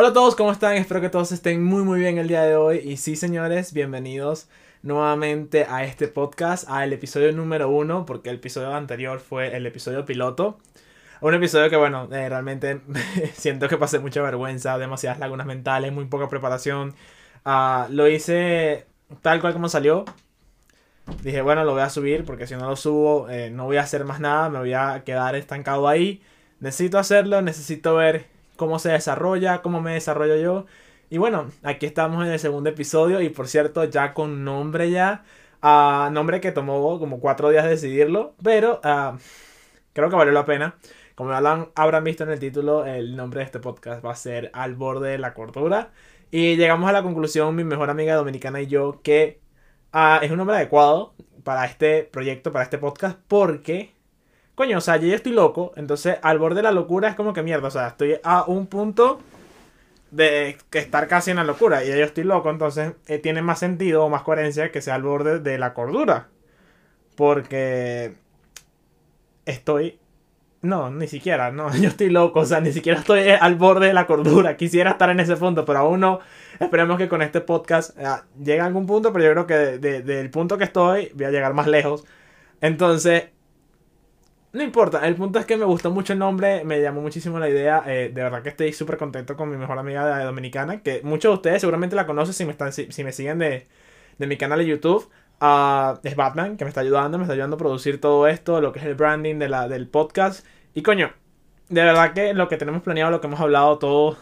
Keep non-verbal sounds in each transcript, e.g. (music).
Hola a todos, ¿cómo están? Espero que todos estén muy muy bien el día de hoy. Y sí, señores, bienvenidos nuevamente a este podcast, al episodio número uno, porque el episodio anterior fue el episodio piloto. Un episodio que, bueno, eh, realmente (laughs) siento que pasé mucha vergüenza, demasiadas lagunas mentales, muy poca preparación. Ah, lo hice tal cual como salió. Dije, bueno, lo voy a subir porque si no lo subo eh, no voy a hacer más nada, me voy a quedar estancado ahí. Necesito hacerlo, necesito ver cómo se desarrolla, cómo me desarrollo yo. Y bueno, aquí estamos en el segundo episodio y por cierto, ya con nombre ya. Ah, nombre que tomó como cuatro días decidirlo, pero ah, creo que valió la pena. Como habrán visto en el título, el nombre de este podcast va a ser Al borde de la cordura. Y llegamos a la conclusión, mi mejor amiga dominicana y yo, que ah, es un nombre adecuado para este proyecto, para este podcast, porque, coño, o sea, yo estoy loco, entonces al borde de la locura es como que mierda, o sea, estoy a un punto de estar casi en la locura y yo estoy loco, entonces eh, tiene más sentido o más coherencia que sea al borde de la cordura, porque estoy no, ni siquiera, no, (laughs) yo estoy loco, o sea, ni siquiera estoy al borde de la cordura, quisiera estar en ese punto, pero aún no, esperemos que con este podcast eh, llegue a algún punto, pero yo creo que del punto que estoy voy a llegar más lejos, entonces, no importa, el punto es que me gustó mucho el nombre, me llamó muchísimo la idea, eh, de verdad que estoy súper contento con mi mejor amiga dominicana, que muchos de ustedes seguramente la conocen si me, están, si, me siguen de, de mi canal de YouTube, Uh, es Batman, que me está ayudando, me está ayudando a producir todo esto, lo que es el branding de la, del podcast. Y coño, de verdad que lo que tenemos planeado, lo que hemos hablado, todo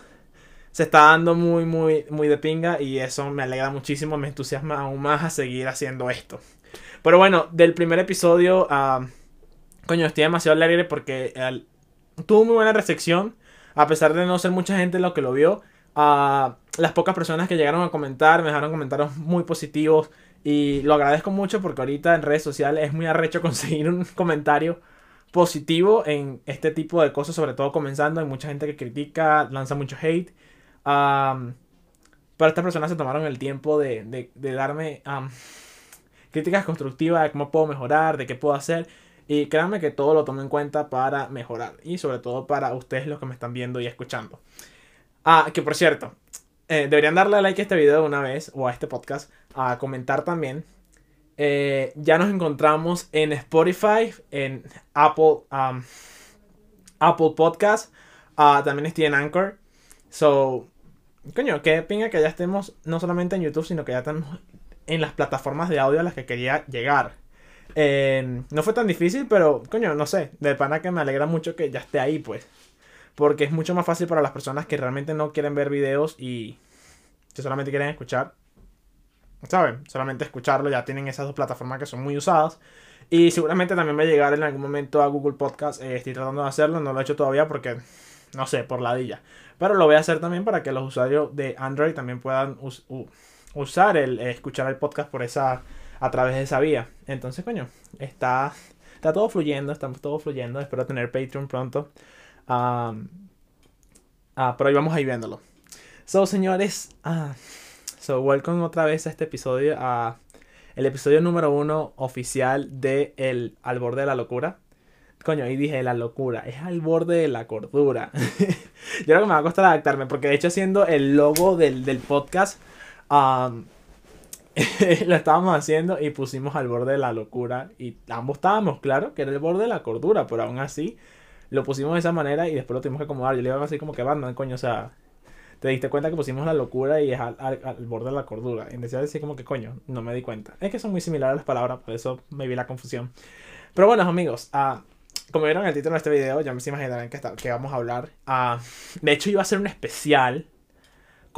se está dando muy, muy, muy de pinga. Y eso me alegra muchísimo, me entusiasma aún más a seguir haciendo esto. Pero bueno, del primer episodio, uh, coño, estoy demasiado alegre porque tuvo muy buena recepción. A pesar de no ser mucha gente lo que lo vio. Uh, las pocas personas que llegaron a comentar me dejaron comentarios muy positivos y lo agradezco mucho porque ahorita en redes sociales es muy arrecho (laughs) conseguir un comentario positivo en este tipo de cosas, sobre todo comenzando. Hay mucha gente que critica, lanza mucho hate. pero estas personas se tomaron el tiempo de, darme críticas constructivas de cómo puedo mejorar, de qué puedo hacer. Y créanme que todo lo tomo en cuenta para mejorar. Y sobre todo para ustedes los que me están viendo y escuchando. Ah, que por cierto, eh, deberían darle like a este video de una vez o a este podcast, a comentar también. Eh, ya nos encontramos en Spotify, en Apple, um, Apple Podcast, uh, también estoy en Anchor. So, coño, qué pinga que ya estemos no solamente en YouTube, sino que ya estamos en las plataformas de audio a las que quería llegar. Eh, no fue tan difícil, pero coño, no sé, de pana que me alegra mucho que ya esté ahí, pues. Porque es mucho más fácil para las personas que realmente no quieren ver videos y que solamente quieren escuchar. ¿Saben? Solamente escucharlo. Ya tienen esas dos plataformas que son muy usadas. Y seguramente también va a llegar en algún momento a Google Podcast. Eh, estoy tratando de hacerlo. No lo he hecho todavía porque, no sé, por ladilla. Pero lo voy a hacer también para que los usuarios de Android también puedan usar el, eh, escuchar el podcast por esa, a través de esa vía. Entonces, coño, está, está todo fluyendo. Estamos todo fluyendo. Espero tener Patreon pronto. Ah, pero ahí vamos a ir viéndolo. So, señores, ah, so, welcome otra vez a este episodio, a el episodio número uno oficial de El Al Borde de la Locura. Coño, ahí dije la locura, es al borde de la cordura. (laughs) Yo creo que me va a costar adaptarme, porque de hecho, haciendo el logo del, podcast, (laughs) lo estábamos haciendo y pusimos al borde de la locura. Y ambos estábamos claro que era el borde de la cordura, pero aún así lo pusimos de esa manera y después lo tuvimos que acomodar. Yo le iba así como que banda, coño, o sea, te diste cuenta que pusimos la locura y es al, borde de la cordura. Y decía decir como que coño, no me di cuenta. Es que son muy similares las palabras, por eso me vi la confusión. Pero bueno, amigos, uh, como vieron el título de este video, ya me imaginarán que, que vamos a hablar. Uh, de hecho, iba a ser un especial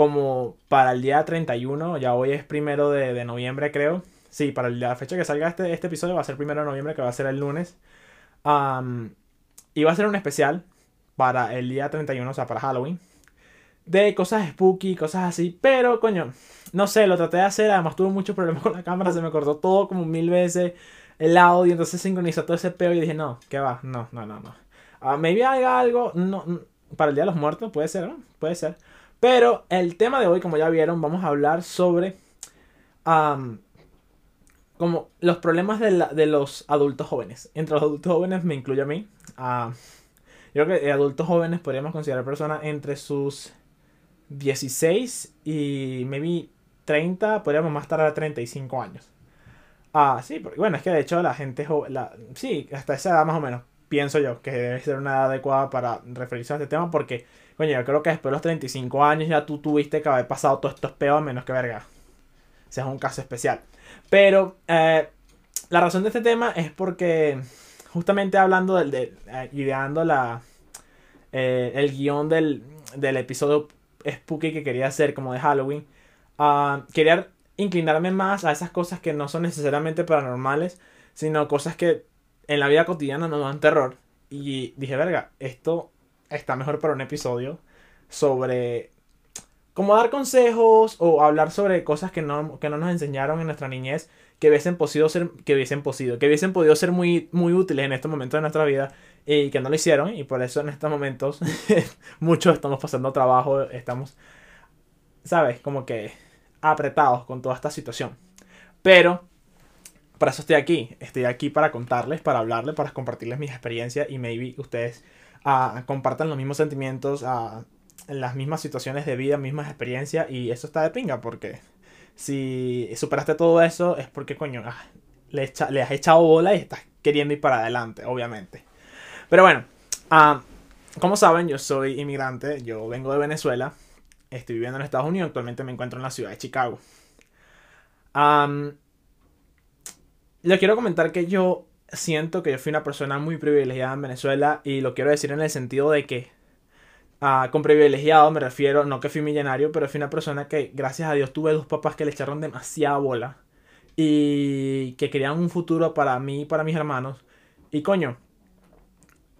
como para el día 31. Ya hoy es primero de, de noviembre, creo. Sí, para la fecha que salga este, este episodio va a ser primero de noviembre, que va a ser el lunes. Um, iba a ser un especial para el día 31, o sea, para Halloween. De cosas spooky, cosas así. Pero, coño, no sé, lo traté de hacer. Además, tuve muchos problemas con la cámara. Se me cortó todo como mil veces el audio. Entonces sincronizó todo ese peo y dije, no, ¿qué va? No, no, no, no. Uh, maybe haga algo. No, para el Día de los Muertos, puede ser, ¿no? Puede ser. Pero el tema de hoy, como ya vieron, vamos a hablar sobre. como los problemas de, de, los adultos jóvenes. Entre los adultos jóvenes me incluye a mí. Uh, yo creo que adultos jóvenes podríamos considerar personas entre sus 16 y maybe 30, podríamos más tardar 35 años. Ah, sí, porque bueno, es que de hecho la gente joven, la, sí, hasta esa edad más o menos, pienso yo que debe ser una edad adecuada para referirse a este tema porque, coño, yo creo que después de los 35 años ya tú tuviste que haber pasado todos estos peos menos que verga. O es un caso especial. Pero eh, la razón de este tema es porque justamente hablando del, de, eh, ideando la, eh, el guion del, del episodio spooky que quería hacer como de Halloween, uh, quería inclinarme más a esas cosas que no son necesariamente paranormales, sino cosas que en la vida cotidiana nos dan terror. Y dije, verga, esto está mejor para un episodio sobre cómo dar consejos o hablar sobre cosas que no, que no nos enseñaron en nuestra niñez que hubiesen podido ser, que hubiesen podido, que hubiesen podido ser muy, muy útiles en estos momentos de nuestra vida y que no lo hicieron y por eso en estos momentos (laughs) muchos estamos pasando trabajo, estamos, ¿sabes? Como que apretados con toda esta situación. Pero para eso estoy aquí. Estoy aquí para contarles, para hablarles, para compartirles mis experiencias y maybe ustedes uh, compartan los mismos sentimientos, uh, las mismas situaciones de vida, mismas experiencias y eso está de pinga porque si superaste todo eso es porque coño, ah, le, echa, le, has echado bola y estás queriendo ir para adelante, obviamente. Pero bueno, uh, como saben, yo soy inmigrante, yo vengo de Venezuela estoy viviendo en Estados Unidos, actualmente me encuentro en la ciudad de Chicago. Um, le quiero comentar que yo siento que yo fui una persona muy privilegiada en Venezuela y lo quiero decir en el sentido de que uh, con privilegiado me refiero, no que fui millonario, pero fui una persona que gracias a Dios tuve dos papás que le echaron demasiada bola y que querían un futuro para mí y para mis hermanos. Y coño,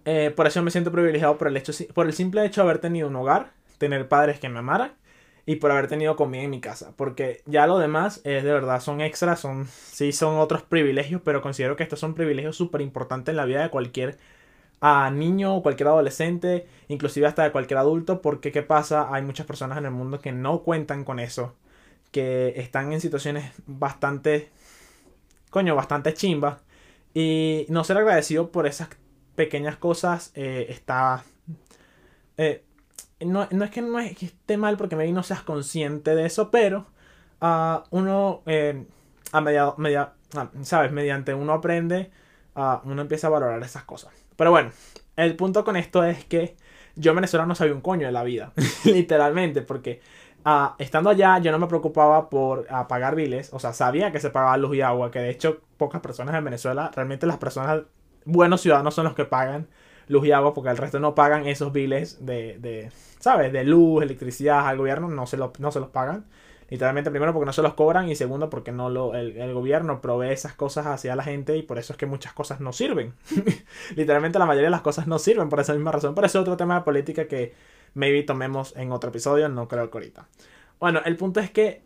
eh, por eso me siento privilegiado por el, hecho, por el simple hecho de haber tenido un hogar tener padres que me amaran y por haber tenido comida en mi casa. Porque ya lo demás es de verdad, son extras, son, sí son otros privilegios, pero considero que estos son privilegios súper importantes en la vida de cualquier a ah, niño o cualquier adolescente, inclusive hasta de cualquier adulto, porque ¿qué pasa? Hay muchas personas en el mundo que no cuentan con eso, que están en situaciones bastante, coño, bastante chimbas, y no ser agradecido por esas pequeñas cosas eh, está... Eh, no, es que no es que esté mal porque maybe no seas consciente de eso, pero uh, uno, eh, a media, media ah, ¿sabes? Mediante uno aprende, uh, uno empieza a valorar esas cosas. Pero bueno, el punto con esto es que yo en Venezuela no sabía un coño de la vida, (laughs) literalmente, porque estando allá yo no me preocupaba por pagar biles, o sea, sabía que se pagaba luz y agua, que de hecho pocas personas en Venezuela, realmente las personas, buenos ciudadanos son los que pagan luz y agua porque el resto no pagan esos biles de, de ¿sabes? De luz, electricidad al gobierno, no se, no se los pagan. Literalmente, primero porque no se los cobran y segundo porque no lo, el, gobierno provee esas cosas hacia la gente y por eso es que muchas cosas no sirven. (laughs) Literalmente la mayoría de las cosas no sirven por esa misma razón. Por eso es otro tema de política que maybe tomemos en otro episodio, no creo que ahorita. Bueno, el punto es que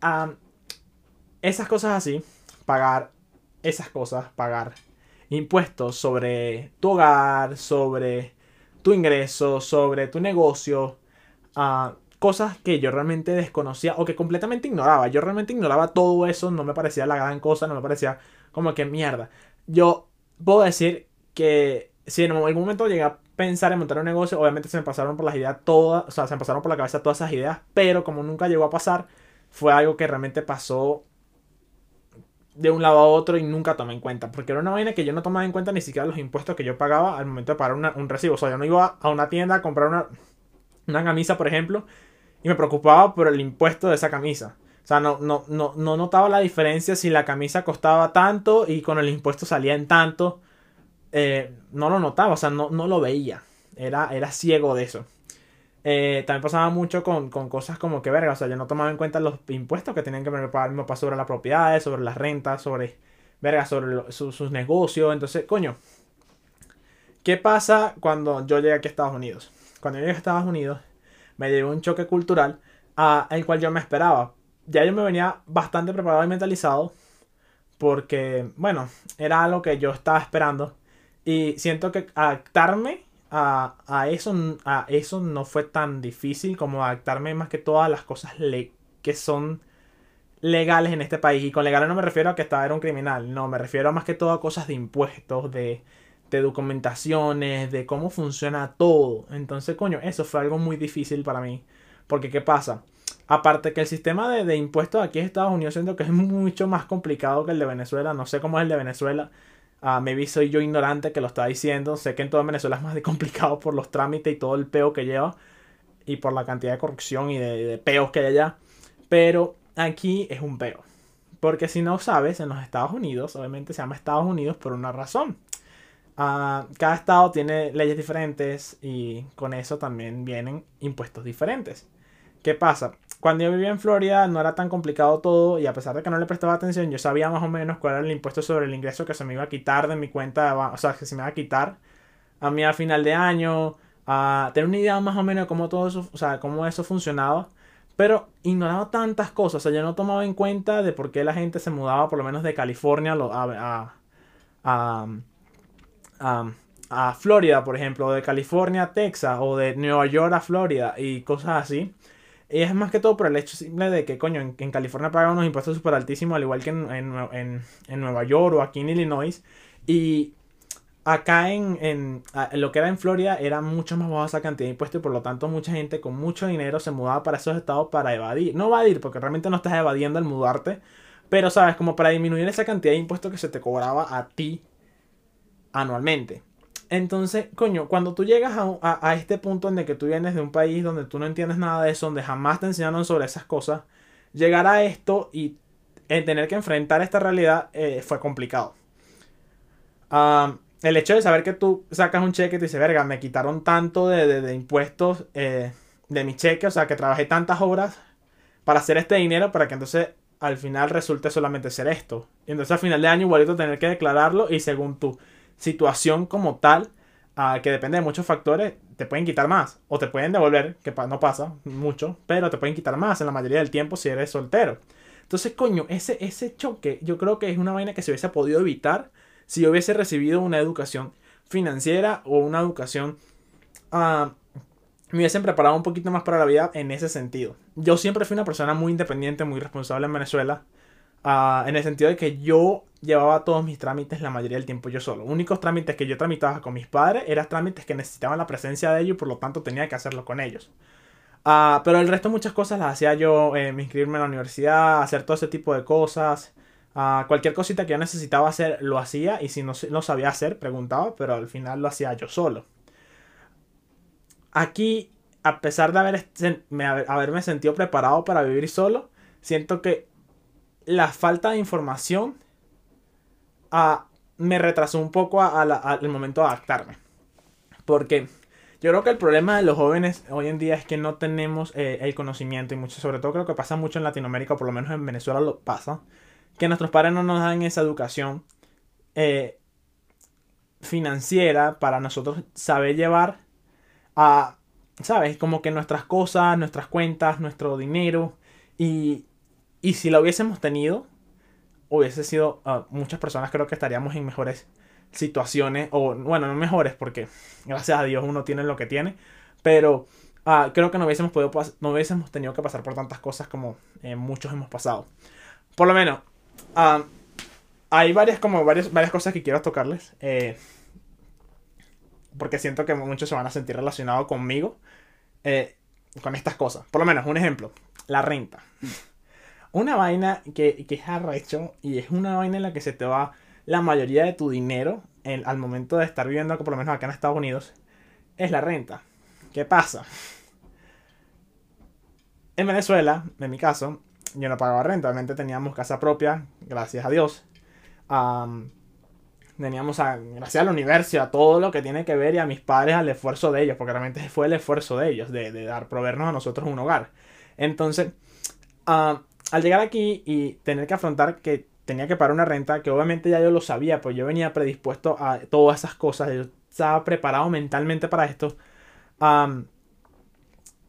esas cosas así, pagar esas cosas, pagar impuestos sobre tu hogar, sobre tu ingreso, sobre tu negocio, uh, cosas que yo realmente desconocía o que completamente ignoraba. Yo realmente ignoraba todo eso, no me parecía la gran cosa, no me parecía como que mierda. Yo puedo decir que si en algún momento llegué a pensar en montar un negocio, obviamente se me pasaron por las ideas todas, o sea, se me pasaron por la cabeza todas esas ideas, pero como nunca llegó a pasar, fue algo que realmente pasó de un lado a otro y nunca tomé en cuenta. Porque era una vaina que yo no tomaba en cuenta ni siquiera los impuestos que yo pagaba al momento de pagar un recibo. O sea, yo no iba a una tienda a comprar una, una camisa, por ejemplo, y me preocupaba por el impuesto de esa camisa. O sea, no, no, no, no notaba la diferencia si la camisa costaba tanto y con el impuesto salía en tanto. Eh, no lo notaba, o sea, no, no lo veía. Era, era ciego de eso. Eh, también pasaba mucho con, cosas como que, verga, o sea, yo no tomaba en cuenta los impuestos que tenían que pagar mi papá sobre las propiedades, sobre las rentas, sobre, verga, sobre sus negocios. Entonces, coño, ¿qué pasa cuando yo llegué aquí a Estados Unidos? Cuando yo llegué a Estados Unidos, me llegó un choque cultural a el cual yo me esperaba. Ya yo me venía bastante preparado y mentalizado porque, bueno, era algo que yo estaba esperando y siento que adaptarme a, eso, a eso no fue tan difícil como adaptarme más que todas las cosas que son legales en este país. Y con legales no me refiero a que estaba era un criminal, no, me refiero a más que todo a cosas de impuestos, de, de documentaciones, de cómo funciona todo. Entonces, coño, eso fue algo muy difícil para mí. Porque, ¿qué pasa? Aparte que el sistema de, de impuestos aquí en Estados Unidos siento que es mucho más complicado que el de Venezuela. No sé cómo es el de Venezuela. Uh, maybe soy yo ignorante que lo está diciendo. Sé que en toda Venezuela es más complicado por los trámites y todo el peo que lleva. Y por la cantidad de corrupción y de, peos que hay allá. Pero aquí es un peo. Porque si no sabes, en los Estados Unidos, obviamente se llama Estados Unidos por una razón. Uh, cada estado tiene leyes diferentes y con eso también vienen impuestos diferentes. ¿Qué pasa? Cuando yo vivía en Florida no era tan complicado todo y a pesar de que no le prestaba atención, yo sabía más o menos cuál era el impuesto sobre el ingreso que se me iba a quitar de mi cuenta, o sea, que se me iba a quitar a mí al final de año, a tener una idea más o menos de cómo todo eso, o sea, cómo eso funcionaba. Pero ignoraba tantas cosas, o sea, yo no tomaba en cuenta de por qué la gente se mudaba por lo menos de California a, a, a, a Florida, por ejemplo, de California a Texas o de Nueva York a Florida y cosas así. Es más que todo por el hecho simple de que, coño, en, California pagan unos impuestos súper altísimos, al igual que en, en, en, Nueva York o aquí en Illinois. Y acá en, en, lo que era en Florida era mucho más baja esa cantidad de impuestos y por lo tanto mucha gente con mucho dinero se mudaba para esos estados para evadir. No evadir, porque realmente no estás evadiendo al mudarte. Pero, ¿sabes? Como para disminuir esa cantidad de impuestos que se te cobraba a ti anualmente. Entonces, coño, cuando tú llegas a, este punto en el que tú vienes de un país donde tú no entiendes nada de eso, donde jamás te enseñaron sobre esas cosas, llegar a esto y tener que enfrentar esta realidad eh, fue complicado. el hecho de saber que tú sacas un cheque y te dices, verga, me quitaron tanto de, impuestos eh, de mi cheque, o sea, que trabajé tantas horas para hacer este dinero para que entonces al final resulte solamente ser esto. Y entonces al final de año igualito tener que declararlo y según tú situación como tal, uh, que depende de muchos factores, te pueden quitar más o te pueden devolver, que no pasa mucho, pero te pueden quitar más en la mayoría del tiempo si eres soltero. Entonces, coño, ese, ese choque yo creo que es una vaina que se hubiese podido evitar si yo hubiese recibido una educación financiera o una educación... Uh, me hubiesen preparado un poquito más para la vida en ese sentido. Yo siempre fui una persona muy independiente, muy responsable en Venezuela. Uh, en el sentido de que yo llevaba todos mis trámites la mayoría del tiempo yo solo. Únicos trámites que yo tramitaba con mis padres eran trámites que necesitaban la presencia de ellos y por lo tanto tenía que hacerlo con ellos. Uh, pero el resto muchas cosas las hacía yo, eh, inscribirme en la universidad, hacer todo ese tipo de cosas. Uh, cualquier cosita que yo necesitaba hacer lo hacía y si no lo sabía hacer preguntaba, pero al final lo hacía yo solo. Aquí, a pesar de haber, haberme sentido preparado para vivir solo, siento que la falta de información me retrasó un poco al momento de adaptarme. Porque yo creo que el problema de los jóvenes hoy en día es que no tenemos eh, el conocimiento y mucho, sobre todo creo que pasa mucho en Latinoamérica, por lo menos en Venezuela lo pasa, que nuestros padres no nos dan esa educación eh, financiera para nosotros saber llevar a, ¿sabes? Como que nuestras cosas, nuestras cuentas, nuestro dinero y, y si lo hubiésemos tenido, hubiese sido, ah, muchas personas creo que estaríamos en mejores situaciones, o bueno, no mejores porque gracias a Dios uno tiene lo que tiene, pero uh, creo que no hubiésemos, podido, no hubiésemos tenido que pasar por tantas cosas como eh, muchos hemos pasado. Por lo menos, uh, hay varias, como varias, varias cosas que quiero tocarles, eh, porque siento que muchos se van a sentir relacionados conmigo eh, con estas cosas. Por lo menos, un ejemplo, la renta. Una vaina que, que es arrecho y es una vaina en la que se te va la mayoría de tu dinero al momento de estar viviendo, por lo menos acá en Estados Unidos, es la renta. ¿Qué pasa? En Venezuela, en mi caso, yo no pagaba renta, obviamente teníamos casa propia, gracias a Dios. teníamos, a, gracias al universo, a todo lo que tiene que ver y a mis padres, al esfuerzo de ellos, porque realmente fue el esfuerzo de ellos, de, dar, proveernos a nosotros un hogar. Entonces, al llegar aquí y tener que afrontar que tenía que pagar una renta, que obviamente ya yo lo sabía, pues yo venía predispuesto a todas esas cosas, yo estaba preparado mentalmente para esto.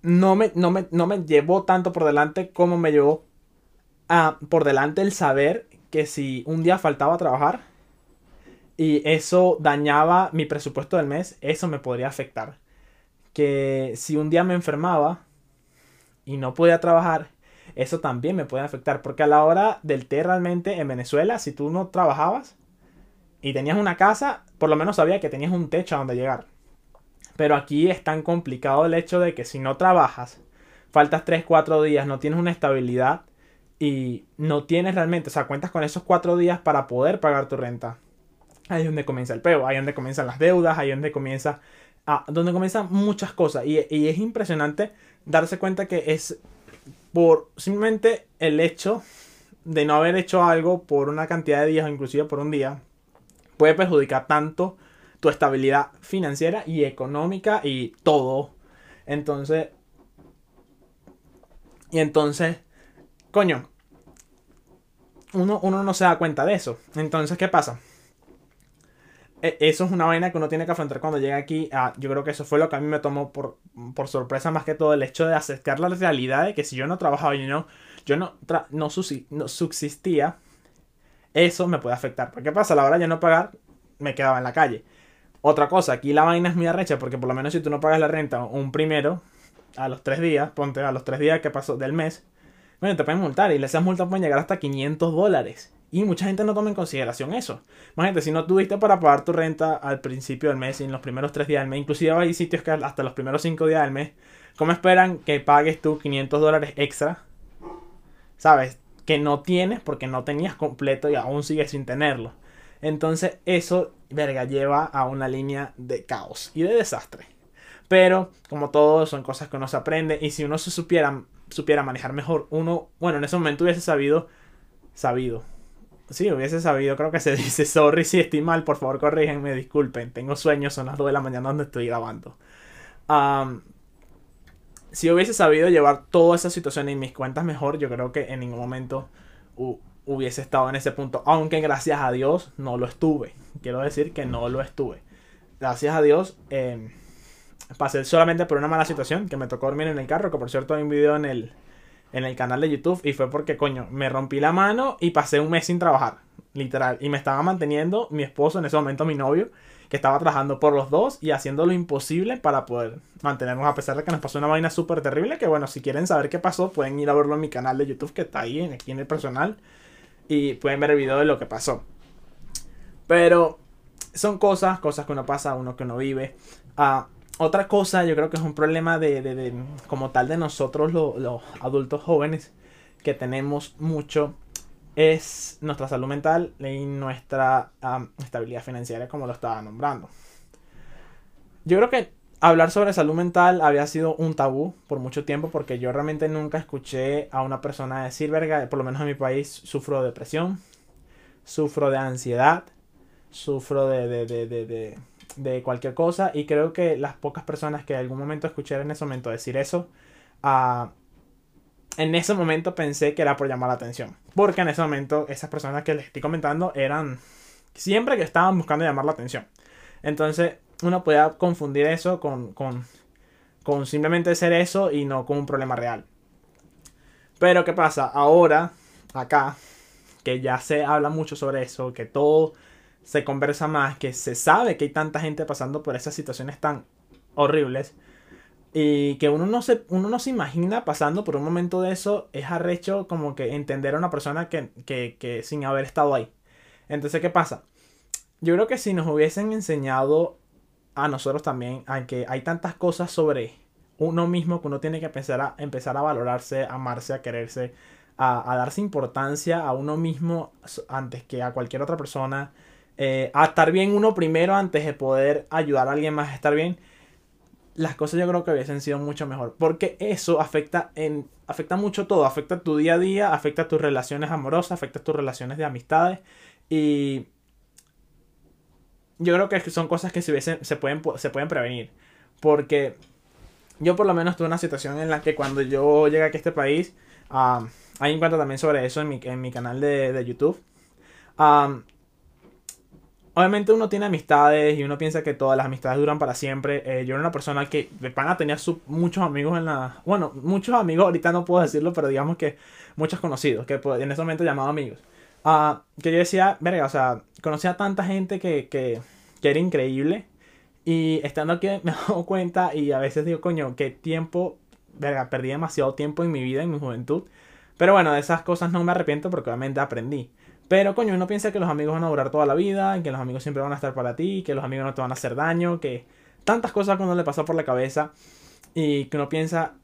no, me, no, me, no me llevó tanto por delante como me llevó por delante el saber que si un día faltaba trabajar y eso dañaba mi presupuesto del mes, eso me podría afectar. Que si un día me enfermaba y no podía trabajar, eso también me puede afectar. Porque a la hora del té realmente en Venezuela, si tú no trabajabas y tenías una casa, por lo menos sabía que tenías un techo a donde llegar. Pero aquí es tan complicado el hecho de que si no trabajas, faltas 3, 4 días, no tienes una estabilidad y no tienes realmente, o sea, cuentas con esos 4 días para poder pagar tu renta. Ahí es donde comienza el peo, ahí es donde comienzan las deudas, ahí es donde comienza, a, donde comienzan muchas cosas. Y, y es impresionante darse cuenta que es por simplemente el hecho de no haber hecho algo por una cantidad de días o inclusive por un día, puede perjudicar tanto tu estabilidad financiera y económica y todo. Entonces, y entonces, coño, uno, uno no se da cuenta de eso. Entonces, ¿qué pasa? E, eso es una vaina que uno tiene que afrontar cuando llega aquí. yo creo que eso fue lo que a mí me tomó por, por sorpresa más que todo el hecho de aceptar la realidad de que si yo no trabajaba y no, yo no, no, subsistía, eso me puede afectar. ¿Por qué pasa? A la hora de no pagar, me quedaba en la calle. Otra cosa, aquí la vaina es muy arrecha porque por lo menos si tú no pagas la renta un primero, a los tres días, ponte a los tres días que pasó del mes, bueno, te pueden multar y esas multas pueden llegar hasta 500 dólares. Y mucha gente no toma en consideración eso. Imagínate, si no tuviste para pagar tu renta al principio del mes en los primeros tres días del mes, inclusive hay sitios que hasta los primeros cinco días del mes, ¿cómo esperan que pagues tú 500 dólares extra? ¿Sabes? Que no tienes porque no tenías completo y aún sigues sin tenerlo. Entonces eso, verga, lleva a una línea de caos y de desastre. Pero, como todo, son cosas que uno se aprende. Y si uno se supiera, supiera manejar mejor, uno, bueno, en ese momento hubiese sabido, sabido. Sí, hubiese sabido, creo que se (laughs) dice, sorry si estoy mal, por favor corrígenme, disculpen, tengo sueños, son las 2 de la mañana donde estoy grabando. si hubiese sabido llevar toda esa situación en mis cuentas mejor, yo creo que en ningún momento hubiese estado en ese punto. Aunque gracias a Dios no lo estuve. Quiero decir que no lo estuve. Gracias a Dios. Eh, pasé solamente por una mala situación, que me tocó dormir en el carro, que por cierto hay un video en el, en el canal de YouTube y fue porque, coño, me rompí la mano y pasé un mes sin trabajar, literal. Y me estaba manteniendo mi esposo, en ese momento mi novio, que estaba trabajando por los dos y haciendo lo imposible para poder mantenernos a pesar de que nos pasó una vaina súper terrible, que bueno, si quieren saber qué pasó, pueden ir a verlo en mi canal de YouTube, que está ahí, aquí en el personal, y pueden ver el video de lo que pasó. Pero son cosas, cosas que uno pasa, uno que uno vive. Ah, otra cosa, yo creo que es un problema de, de, como tal de nosotros los adultos jóvenes que tenemos mucho es nuestra salud mental y nuestra estabilidad financiera, como lo estaba nombrando. Yo creo que hablar sobre salud mental había sido un tabú por mucho tiempo porque yo realmente nunca escuché a una persona decir, verga, por lo menos en mi país sufro de depresión, sufro de ansiedad, sufro de, de, de de cualquier cosa y creo que las pocas personas que en algún momento escuché en ese momento decir eso, uh, en ese momento pensé que era por llamar la atención. Porque en ese momento esas personas que les estoy comentando eran siempre que estaban buscando llamar la atención. Entonces uno puede confundir eso con, con, con simplemente ser eso y no con un problema real. Pero ¿qué pasa? Ahora, acá, que ya se habla mucho sobre eso, que todo se conversa más, que se sabe que hay tanta gente pasando por esas situaciones tan horribles y que uno no se, uno no se imagina pasando por un momento de eso, es arrecho como que entender a una persona que, que, que sin haber estado ahí. Entonces, ¿qué pasa? Yo creo que si nos hubiesen enseñado a nosotros también, a que hay tantas cosas sobre uno mismo que uno tiene que empezar a, empezar a valorarse, a amarse, a quererse, a, a darse importancia a uno mismo antes que a cualquier otra persona, eh, a estar bien uno primero antes de poder ayudar a alguien más a estar bien, las cosas yo creo que hubiesen sido mucho mejor. Porque eso afecta, en, afecta mucho todo. Afecta tu día a día, afecta tus relaciones amorosas, afecta tus relaciones de amistades. Y yo creo que son cosas que se, se, pueden, se pueden prevenir. Porque yo por lo menos tuve una situación en la que cuando yo llegué aquí a este país, um, hay un cuento también sobre eso en mi, en mi canal de, de YouTube. Um, obviamente uno tiene amistades y uno piensa que todas las amistades duran para siempre. Eh, yo era una persona que de pana tenía muchos amigos en la... Bueno, muchos amigos, ahorita no puedo decirlo, pero digamos que muchos conocidos, que en ese momento llamaba amigos. Uh, que yo decía, verga, o sea, conocía a tanta gente que, que, que era increíble. Y estando aquí (laughs) me he dado cuenta y a veces digo, coño, qué tiempo, verga, perdí demasiado tiempo en mi vida, en mi juventud. Pero bueno, de esas cosas no me arrepiento porque obviamente aprendí. Pero coño, uno piensa que los amigos van a durar toda la vida, que los amigos siempre van a estar para ti, que los amigos no te van a hacer daño, que tantas cosas uno le pasa por la cabeza y que uno piensa,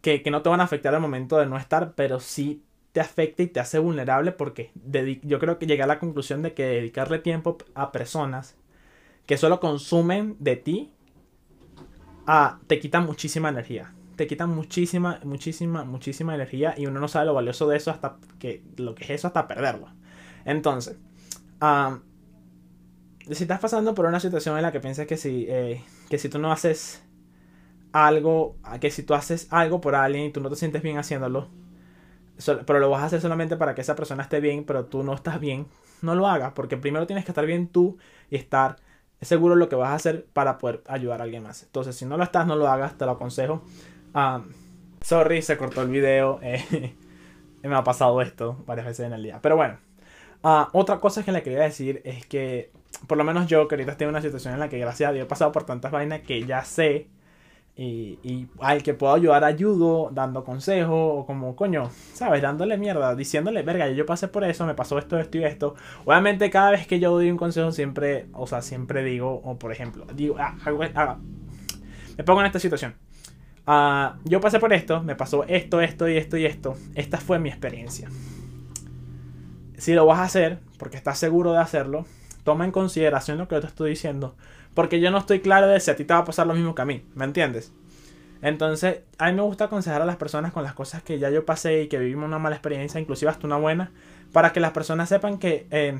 que, que no te van a afectar al momento de no estar, pero sí te afecta y te hace vulnerable porque yo creo que llegué a la conclusión de que dedicarle tiempo a personas que solo consumen de ti ah, te quita muchísima energía. Te quita muchísima, muchísima, muchísima energía y uno no sabe lo valioso de eso hasta que lo que es eso hasta perderlo. Entonces, si estás pasando por una situación en la que piensas que si, eh, que si tú no haces algo, que si tú haces algo por alguien y tú no te sientes bien haciéndolo, pero lo vas a hacer solamente para que esa persona esté bien, pero tú no estás bien, no lo hagas, porque primero tienes que estar bien tú y estar seguro lo que vas a hacer para poder ayudar a alguien más. Entonces, si no lo estás, no lo hagas, te lo aconsejo. Sorry, se cortó el video. Eh, (laughs) me ha pasado esto varias veces en el día. Pero bueno, ah, otra cosa que le quería decir es que, por lo menos yo, que ahorita estoy en una situación en la que, gracias a Dios, he pasado por tantas vainas que ya sé y, y al que puedo ayudar, ayudo, dando consejos, o como, coño, ¿sabes? Dándole mierda, diciéndole, verga, yo pasé por eso, me pasó esto, esto y esto. Obviamente, cada vez que yo doy un consejo, siempre, o sea, siempre digo, o por ejemplo, digo, ah, ah, me pongo en esta situación. Ah, yo pasé por esto, me pasó esto, esto y esto y esto. Esta fue mi experiencia. Si lo vas a hacer, porque estás seguro de hacerlo, toma en consideración lo que yo te estoy diciendo porque yo no estoy claro de si a ti te va a pasar lo mismo que a mí, ¿me entiendes? Entonces, a mí me gusta aconsejar a las personas con las cosas que ya yo pasé y que vivimos una mala experiencia, inclusive hasta una buena, para que las personas sepan que eh,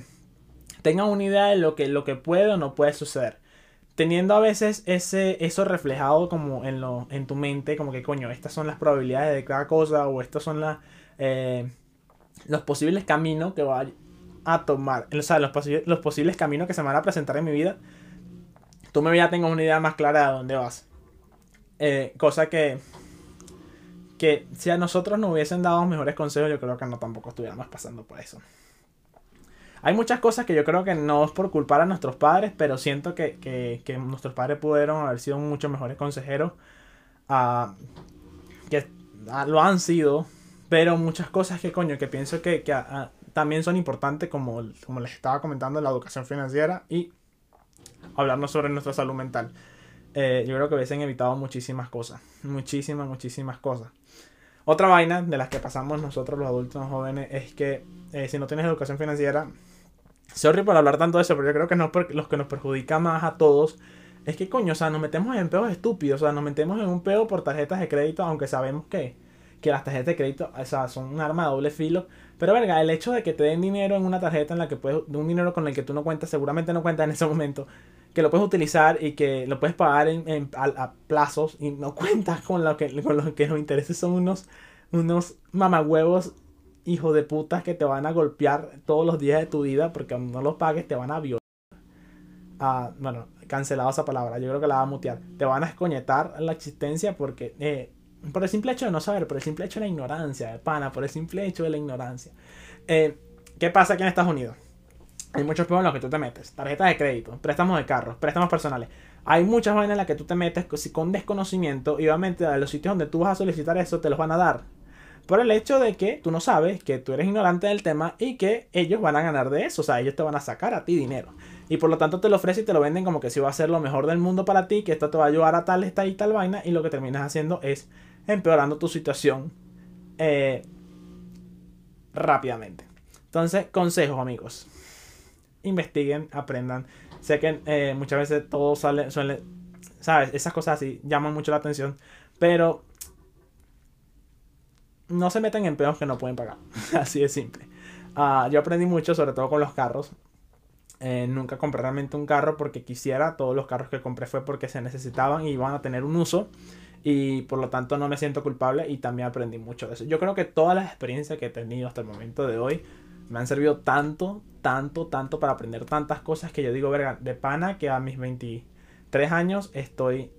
tengan una idea de lo que, lo que puede o no puede suceder. Teniendo a veces ese, eso reflejado como en, lo, en tu mente, como que coño, estas son las probabilidades de cada cosa o estos son las, eh, los posibles caminos que va a tomar, o sea, los, los posibles caminos que se me van a presentar en mi vida tú me ya tengas una idea más clara de dónde vas. Eh, cosa que, que si a nosotros nos hubiesen dado mejores consejos, yo creo que no tampoco estuviéramos pasando por eso. Hay muchas cosas que yo creo que no es por culpar a nuestros padres, pero siento que, que, nuestros padres pudieron haber sido muchos mejores consejeros. Uh, que uh, lo han sido, pero muchas cosas que coño, que pienso que, uh, también son importantes, como, como les estaba comentando, la educación financiera y hablarnos sobre nuestra salud mental. Eh, yo creo que hubiesen evitado muchísimas cosas. Muchísimas, muchísimas cosas. Otra vaina de las que pasamos nosotros los adultos jóvenes es que eh, si no tienes educación financiera, sorry por hablar tanto de eso, pero yo creo que no los que nos perjudica más a todos es que coño, o sea, nos metemos en peos estúpidos, o sea, nos metemos en un peo por tarjetas de crédito, aunque sabemos que, que las tarjetas de crédito, o sea, son un arma de doble filo. Pero verga, el hecho de que te den dinero en una tarjeta en la que puedes, un dinero con el que tú no cuentas, seguramente no cuentas en ese momento, que lo puedes utilizar y que lo puedes pagar en, a, plazos y no (laughs) cuentas con lo que, con lo que los intereses son unos, unos mamagüevos hijo de putas que te van a golpear todos los días de tu vida porque no los pagues te van a violar. Ah, bueno, cancelado esa palabra, yo creo que la va a mutear. Te van a escoñetar la existencia porque eh, por el simple hecho de no saber, por el simple hecho de la ignorancia, de pana, por el simple hecho de la ignorancia. Eh, ¿Qué pasa aquí en Estados Unidos? Hay muchos problemas en los que tú te metes. Tarjetas de crédito, préstamos de carros, préstamos personales. Hay muchas vainas en las que tú te metes con desconocimiento y obviamente a los sitios donde tú vas a solicitar eso te los van a dar. Por el hecho de que tú no sabes, que tú eres ignorante del tema y que ellos van a ganar de eso. O sea, ellos te van a sacar a ti dinero. Y por lo tanto te lo ofrecen y te lo venden como que si va a ser lo mejor del mundo para ti, que esto te va a ayudar a tal, esta y tal vaina. Y lo que terminas haciendo es empeorando tu situación eh, rápidamente. Entonces, consejos amigos investiguen, aprendan. Sé que eh, muchas veces todo sale, suele, ¿sabes? Esas cosas así llaman mucho la atención, pero no se meten en pedos que no pueden pagar. (laughs) así de simple. Ah, yo aprendí mucho, sobre todo con los carros. Eh, nunca compré realmente un carro porque quisiera. Todos los carros que compré fue porque se necesitaban y iban a tener un uso. Y por lo tanto no me siento culpable y también aprendí mucho de eso. Yo creo que todas las experiencias que he tenido hasta el momento de hoy me han servido tanto, tanto, tanto para aprender tantas cosas que yo digo, verga, de pana que a mis 23 años estoy,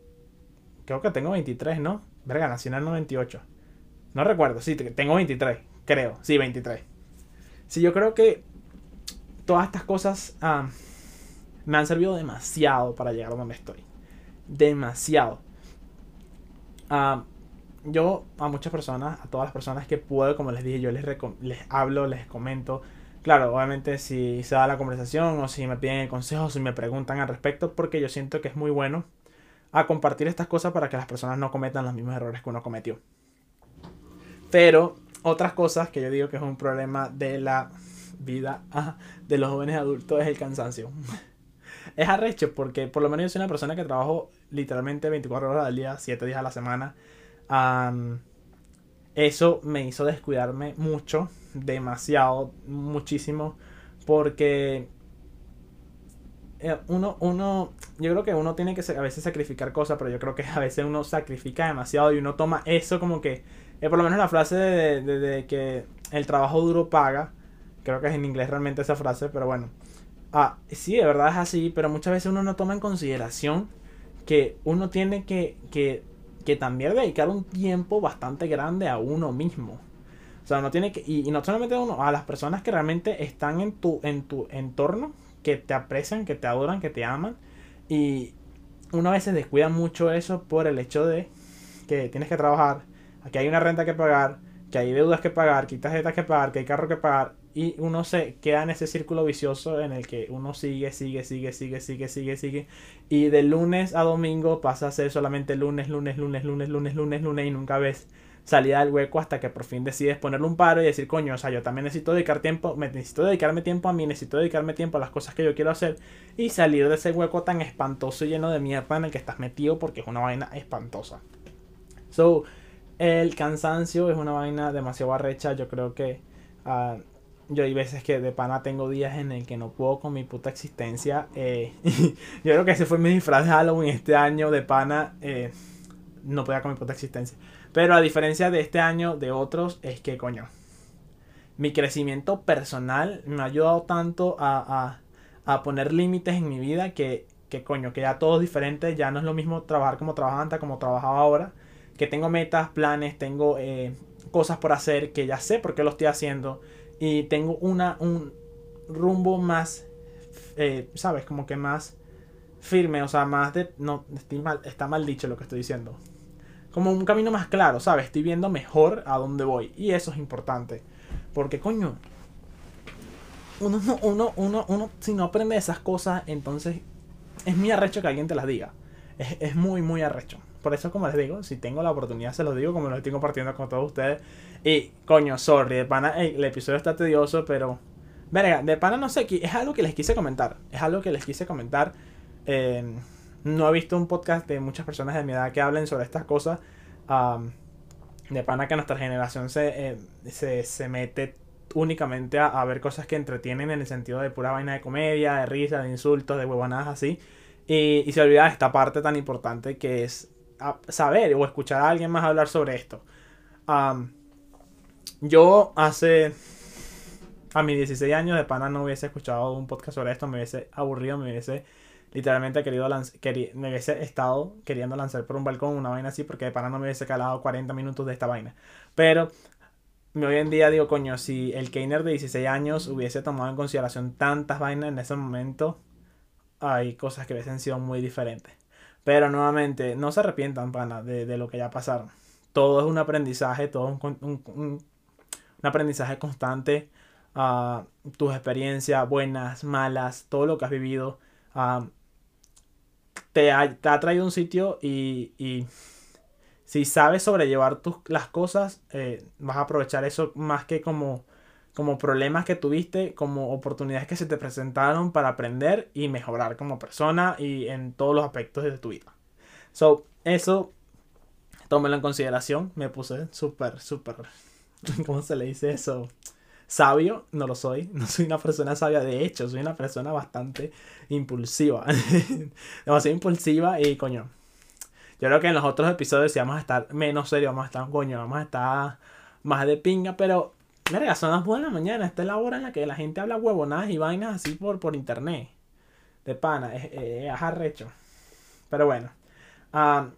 creo que tengo 23, ¿no? Verga, nací en el 98. No recuerdo, sí, tengo 23, creo, sí, 23. Sí, yo creo que todas estas cosas me han servido demasiado para llegar a donde estoy. Demasiado. yo a muchas personas, a todas las personas que puedo, como les dije, yo les, les hablo, les comento Claro, obviamente si se da la conversación o si me piden el consejo si me preguntan al respecto, porque yo siento que es muy bueno a compartir estas cosas para que las personas no cometan los mismos errores que uno cometió. Pero otras cosas que yo digo que es un problema de la vida de los jóvenes adultos es el cansancio. (laughs) es arrecho porque por lo menos yo soy una persona que trabajo literalmente 24 horas al día, 7 días a la semana. eso me hizo descuidarme mucho, demasiado, muchísimo, porque eh, uno, uno, yo creo que uno tiene que a veces sacrificar cosas, pero yo creo que a veces uno sacrifica demasiado y uno toma eso como que, eh, por lo menos la frase de, de, que el trabajo duro paga, creo que es en inglés realmente esa frase, pero bueno, ah, sí, de verdad es así, pero muchas veces uno no toma en consideración que uno tiene que, que, que también dedicar un tiempo bastante grande a uno mismo. O sea, uno tiene que, y, y no solamente a uno, a las personas que realmente están en tu, en tu entorno, que te aprecian, que te adoran, que te aman. Y uno a veces descuida mucho eso por el hecho de que tienes que trabajar, que hay una renta que pagar, que hay deudas que pagar, que hay tarjetas que pagar, que hay carro que pagar. Y uno se queda en ese círculo vicioso en el que uno sigue, sigue, sigue, sigue, sigue, sigue, sigue. Y de lunes a domingo pasa a ser solamente lunes, lunes, lunes, lunes, lunes, lunes, lunes y nunca ves salida del hueco hasta que por fin decides ponerle un paro y decir, coño, o sea, yo también necesito dedicar tiempo, me necesito dedicarme tiempo a mí, necesito dedicarme tiempo a las cosas que yo quiero hacer y salir de ese hueco tan espantoso y lleno de mierda en el que estás metido porque es una vaina espantosa. So, el cansancio es una vaina demasiado arrecha, yo creo que uh, yo hay veces que de pana tengo días en el que no puedo con mi puta existencia. Eh, (laughs) yo creo que ese fue mi disfraz de Halloween este año de pana. Eh, no podía con mi puta existencia. Pero a diferencia de este año, de otros, es que, coño, mi crecimiento personal me ha ayudado tanto a, a, poner límites en mi vida que, que, coño, que ya todo es diferente, ya no es lo mismo trabajar como trabajaba antes, como trabajaba ahora, que tengo metas, planes, tengo eh, cosas por hacer, que ya sé por qué lo estoy haciendo y tengo una, un rumbo más, eh, ¿sabes? Como que más firme, o sea, más de... No, mal, está mal dicho lo que estoy diciendo como un camino más claro, ¿sabes? Estoy viendo mejor a dónde voy. Y eso es importante. Porque, coño, uno, uno, uno, uno, si no aprende esas cosas, entonces es muy arrecho que alguien te las diga. Es, muy, muy arrecho. Por eso, como les digo, si tengo la oportunidad, se los digo, como lo estoy compartiendo con todos ustedes. Y, coño, sorry, de pana, el episodio está tedioso, pero. Verga, de pana no sé, es algo que les quise comentar. Es algo que les quise comentar. Eh, no he visto un podcast de muchas personas de mi edad que hablen sobre estas cosas. de pana que nuestra generación se, eh, se, se, mete únicamente a, ver cosas que entretienen en el sentido de pura vaina de comedia, de risa, de insultos, de huevonadas así. Y, y se olvida de esta parte tan importante que es saber o escuchar a alguien más hablar sobre esto. yo hace a mis 16 años de pana no hubiese escuchado un podcast sobre esto, me hubiese aburrido, me hubiese literalmente querido me hubiese estado queriendo lanzar por un balcón una vaina así porque de pana no me hubiese calado 40 minutos de esta vaina. Pero hoy en día digo, coño, si el Keiner de 16 años hubiese tomado en consideración tantas vainas en ese momento, hay cosas que hubiesen sido muy diferentes. Pero nuevamente, no se arrepientan, pana, de, lo que ya pasaron. Todo es un aprendizaje, todo es un, un, aprendizaje constante. a tus experiencias, buenas, malas, todo lo que has vivido te ha, traído un sitio y, si sabes sobrellevar tus, las cosas, eh, vas a aprovechar eso más que como, como problemas que tuviste, como oportunidades que se te presentaron para aprender y mejorar como persona y en todos los aspectos de tu vida. So, eso, tómelo en consideración. Me puse súper, súper, (laughs) ¿cómo se le dice eso? sabio, no lo soy, no soy una persona sabia, de hecho, soy una persona bastante impulsiva, (laughs) demasiado impulsiva y coño, yo creo que en los otros episodios sí vamos a estar menos serios, vamos a estar, coño, vamos a estar más de pinga, pero, verga, son las buenas de la mañana, esta es la hora en la que la gente habla huevonadas y vainas así por, por internet, de pana, es, es, arrecho, pero bueno, ah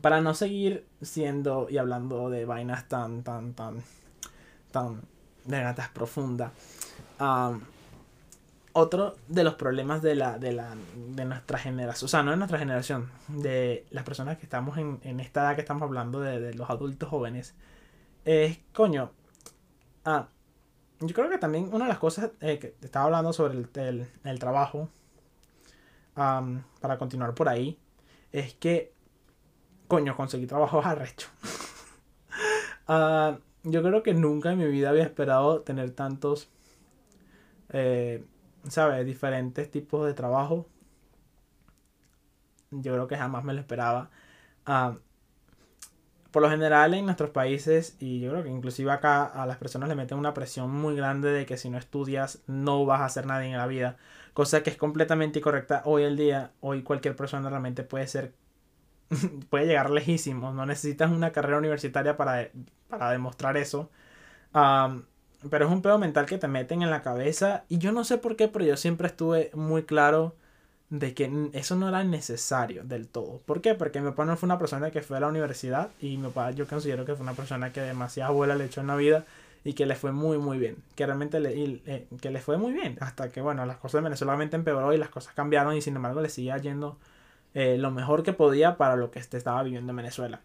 para no seguir siendo y hablando de vainas tan, tan, tan, tan de gatas profundas. otro de los problemas de la, de la, de nuestra generación, o sea, no de nuestra generación, de las personas que estamos en, en esta edad que estamos hablando de, los adultos jóvenes, es, coño, ah, yo creo que también una de las cosas eh, que estaba hablando sobre el, el, trabajo, para continuar por ahí, es que coño, conseguí trabajo arrecho. uh, (laughs) yo creo que nunca en mi vida había esperado tener tantos, eh, ¿sabes? Diferentes tipos de trabajo. Yo creo que jamás me lo esperaba. Uh, por lo general en nuestros países, y yo creo que inclusive acá a las personas le meten una presión muy grande de que si no estudias no vas a hacer nada en la vida, cosa que es completamente incorrecta hoy el día, hoy cualquier persona realmente puede ser, (laughs) puede llegar lejísimo, no necesitas una carrera universitaria para, para demostrar eso. pero es un pedo mental que te meten en la cabeza y yo no sé por qué, pero yo siempre estuve muy claro de que eso no era necesario del todo. ¿Por qué? Porque mi papá no fue una persona que fue a la universidad y mi papá yo considero que fue una persona que demasiada abuela le echó en la vida y que le fue muy muy bien. Que realmente le, eh, que le fue muy bien. Hasta que bueno, las cosas de Venezuela realmente empeoró y las cosas cambiaron y sin embargo le seguía yendo eh, lo mejor que podía para lo que este estaba viviendo en Venezuela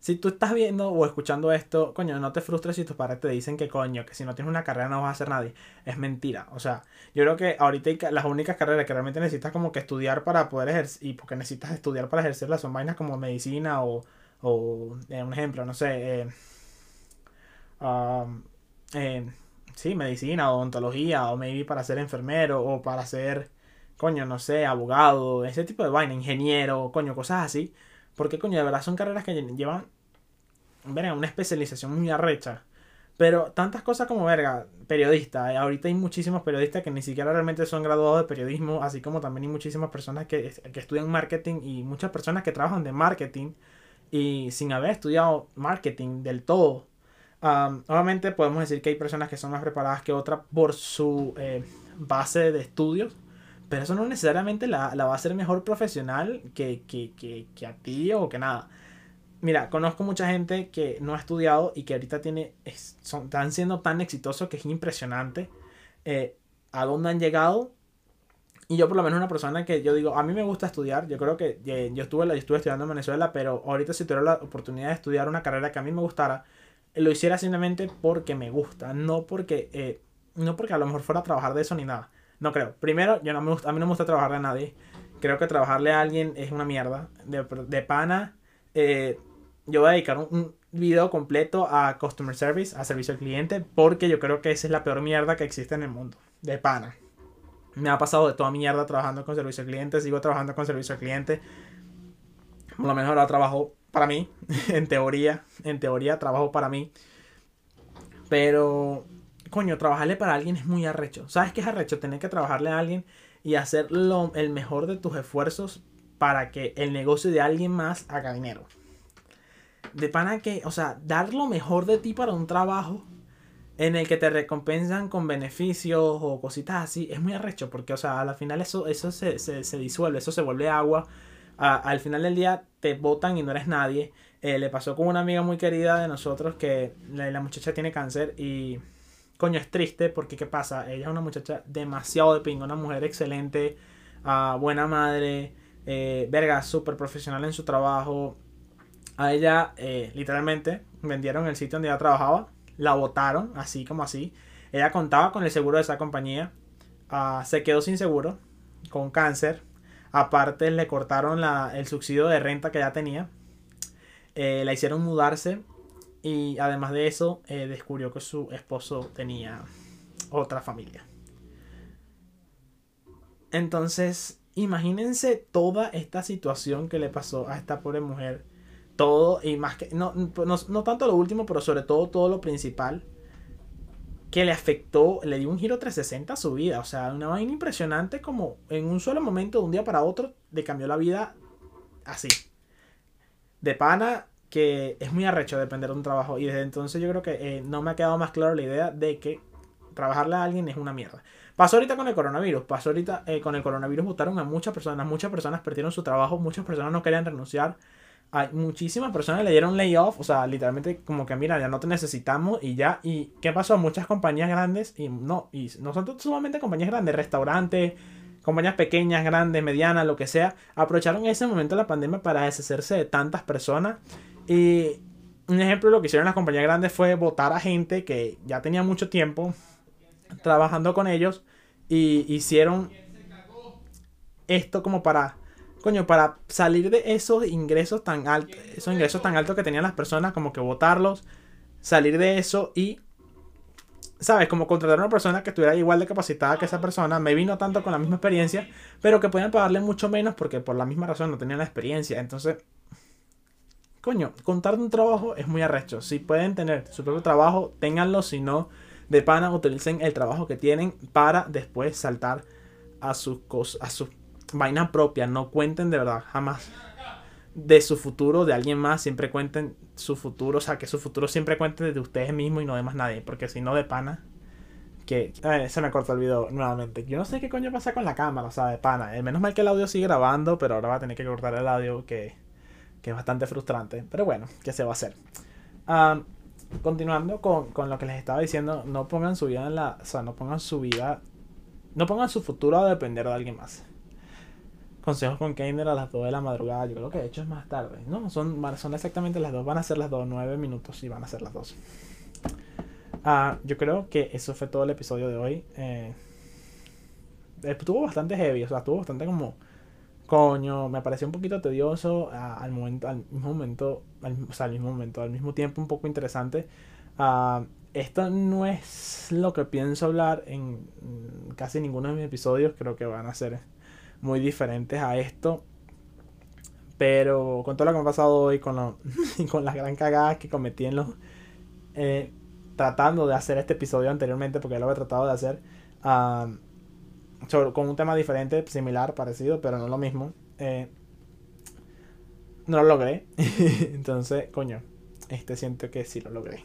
si tú estás viendo o escuchando esto, coño, no te frustres si tus padres te dicen que coño, que si no tienes una carrera no vas a ser nadie. Es mentira. O sea, yo creo que ahorita las únicas carreras que realmente necesitas como que estudiar para poder ejercer, y porque necesitas estudiar para ejercerlas son vainas como medicina o, o eh, un ejemplo, no sé, eh, um, eh, sí, medicina o odontología o maybe para ser enfermero o para ser, coño, no sé, abogado, ese tipo de vaina, ingeniero, coño, cosas así porque, coño, de verdad son carreras que llevan, verga, una especialización muy arrecha. Pero tantas cosas como, verga, periodista. Eh, ahorita hay muchísimos periodistas que ni siquiera realmente son graduados de periodismo, así como también hay muchísimas personas que, que estudian marketing y muchas personas que trabajan de marketing y sin haber estudiado marketing del todo. obviamente podemos decir que hay personas que son más preparadas que otras por su eh, base de estudios, pero eso no necesariamente la, va a hacer mejor profesional que, a ti o que nada. Mira, conozco mucha gente que no ha estudiado y que ahorita tiene, son, están siendo tan exitosos que es impresionante eh, a dónde han llegado. Y yo por lo menos una persona que yo digo, a mí me gusta estudiar, yo creo que eh, yo, estuve, yo estuve estudiando en Venezuela, pero ahorita si tuviera la oportunidad de estudiar una carrera que a mí me gustara, lo hiciera simplemente porque me gusta, no porque, eh, no porque a lo mejor fuera a trabajar de eso ni nada. No creo. Primero, yo no me a mí no me gusta trabajarle a nadie. Creo que trabajarle a alguien es una mierda. De, pana, eh, yo voy a dedicar un, video completo a Customer Service, a servicio al cliente, porque yo creo que esa es la peor mierda que existe en el mundo. De pana. Me ha pasado de toda mierda trabajando con servicio al cliente, sigo trabajando con servicio al cliente. Por lo menos ahora trabajo para mí, (laughs) en teoría, en teoría trabajo para mí. Pero coño, trabajarle para alguien es muy arrecho. ¿Sabes qué es arrecho? Tener que trabajarle a alguien y hacer el mejor de tus esfuerzos para que el negocio de alguien más haga dinero. De pana que, o sea, dar lo mejor de ti para un trabajo en el que te recompensan con beneficios o cositas así, es muy arrecho porque, o sea, al final eso, eso se, disuelve, eso se vuelve agua. al final del día te votan y no eres nadie. Eh, le pasó con una amiga muy querida de nosotros que la muchacha tiene cáncer y coño, es triste porque ¿qué pasa? Ella es una muchacha demasiado de pingo, una mujer excelente, uh, buena madre, eh, verga, súper profesional en su trabajo. A ella, eh, literalmente, vendieron el sitio donde ella trabajaba, la votaron, así como así. Ella contaba con el seguro de esa compañía, uh, se quedó sin seguro, con cáncer. Aparte, le cortaron la, el subsidio de renta que ya tenía. Eh, la hicieron mudarse y además de eso, eh, descubrió que su esposo tenía otra familia. Entonces, imagínense toda esta situación que le pasó a esta pobre mujer. Todo, y más que, no, no, tanto lo último, pero sobre todo todo lo principal que le afectó, le dio un giro 360 a su vida. O sea, una vaina impresionante como en un solo momento, de un día para otro, le cambió la vida así. De pana, que es muy arrecho depender de un trabajo. Y desde entonces yo creo que eh, no me ha quedado más claro la idea de que trabajarle a alguien es una mierda. Pasó ahorita con el coronavirus. Pasó ahorita eh, con el coronavirus. Votaron a muchas personas. Muchas personas perdieron su trabajo. Muchas personas no querían renunciar. Hay muchísimas personas le dieron layoff. O sea, literalmente como que mira, ya no te necesitamos y ya. ¿Y qué pasó? Muchas compañías grandes. Y no, y no son solamente compañías grandes. Restaurantes compañías pequeñas, grandes, medianas, lo que sea, aprovecharon ese momento de la pandemia para deshacerse de tantas personas y un ejemplo de lo que hicieron las compañías grandes fue votar a gente que ya tenía mucho tiempo trabajando con ellos y hicieron esto como para coño, para salir de esos ingresos tan altos, esos ingresos tan altos que tenían las personas, como que votarlos, salir de eso y, ¿sabes? Como contratar a una persona que estuviera igual de capacitada que esa persona, me vino tanto con la misma experiencia, pero que podían pagarle mucho menos porque por la misma razón no tenían la experiencia. Entonces, coño, contar un trabajo es muy arrecho. Si pueden tener su propio trabajo, ténganlo, si no, de pana, utilicen el trabajo que tienen para después saltar a sus cosas, a su vaina propia. No cuenten de verdad, jamás de su futuro de alguien más, siempre cuenten su futuro, o sea, que su futuro siempre cuente de ustedes mismos y no de más nadie, porque si no de pana, que se me cortó el video nuevamente. Yo no sé qué coño pasa con la cámara, o sea, de pana. Eh, menos mal que el audio sigue grabando, pero ahora va a tener que cortar el audio, que, que es bastante frustrante. Pero bueno, ¿qué se va a hacer? continuando con, con, lo que les estaba diciendo, no pongan su vida en la. O sea, no pongan su vida. No pongan su futuro a depender de alguien más. Consejos con Keiner a las 2 de la madrugada. Yo creo que de hecho es más tarde. No, son, son exactamente las 2. Van a ser las 2, 9 minutos y van a ser las 2. Ah, yo creo que eso fue todo el episodio de hoy. Eh, estuvo bastante heavy, o sea, estuvo bastante como. Coño, me pareció un poquito tedioso ah, al momento, al mismo momento, al mismo momento, al mismo tiempo un poco interesante. Uh, esto no es lo que pienso hablar en casi ninguno de mis episodios, creo que van a ser muy diferentes a esto. Pero con todo lo que me ha pasado hoy, con, (laughs) con las gran cagadas que cometí en los... Eh, tratando de hacer este episodio anteriormente, porque ya lo he tratado de hacer, con un tema diferente, similar, parecido, pero no lo mismo. Eh, no lo logré. (laughs) Entonces, coño, este siento que sí lo logré.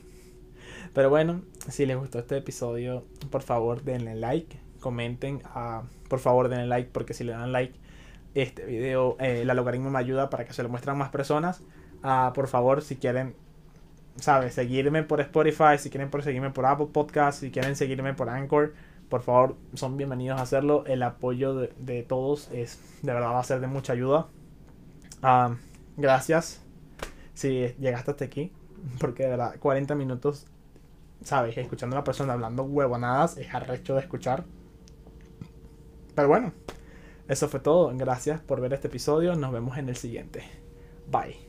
Pero bueno, si les gustó este episodio, por favor denle like, comenten, uh, por favor denle like porque si le dan like este video, eh, el algoritmo me ayuda para que se lo muestren más personas. Uh, por favor, si quieren, ¿sabes? Seguirme por Spotify, si quieren por seguirme por Apple Podcast, si quieren seguirme por Anchor, por favor, son bienvenidos a hacerlo. El apoyo de, todos es, de verdad, va a ser de mucha ayuda. Uh, gracias si llegaste hasta aquí, porque de verdad, 40 minutos, ¿sabes? Escuchando a una persona hablando huevonadas es arrecho de escuchar. Pero bueno, eso fue todo. Gracias por ver este episodio. Nos vemos en el siguiente. Bye.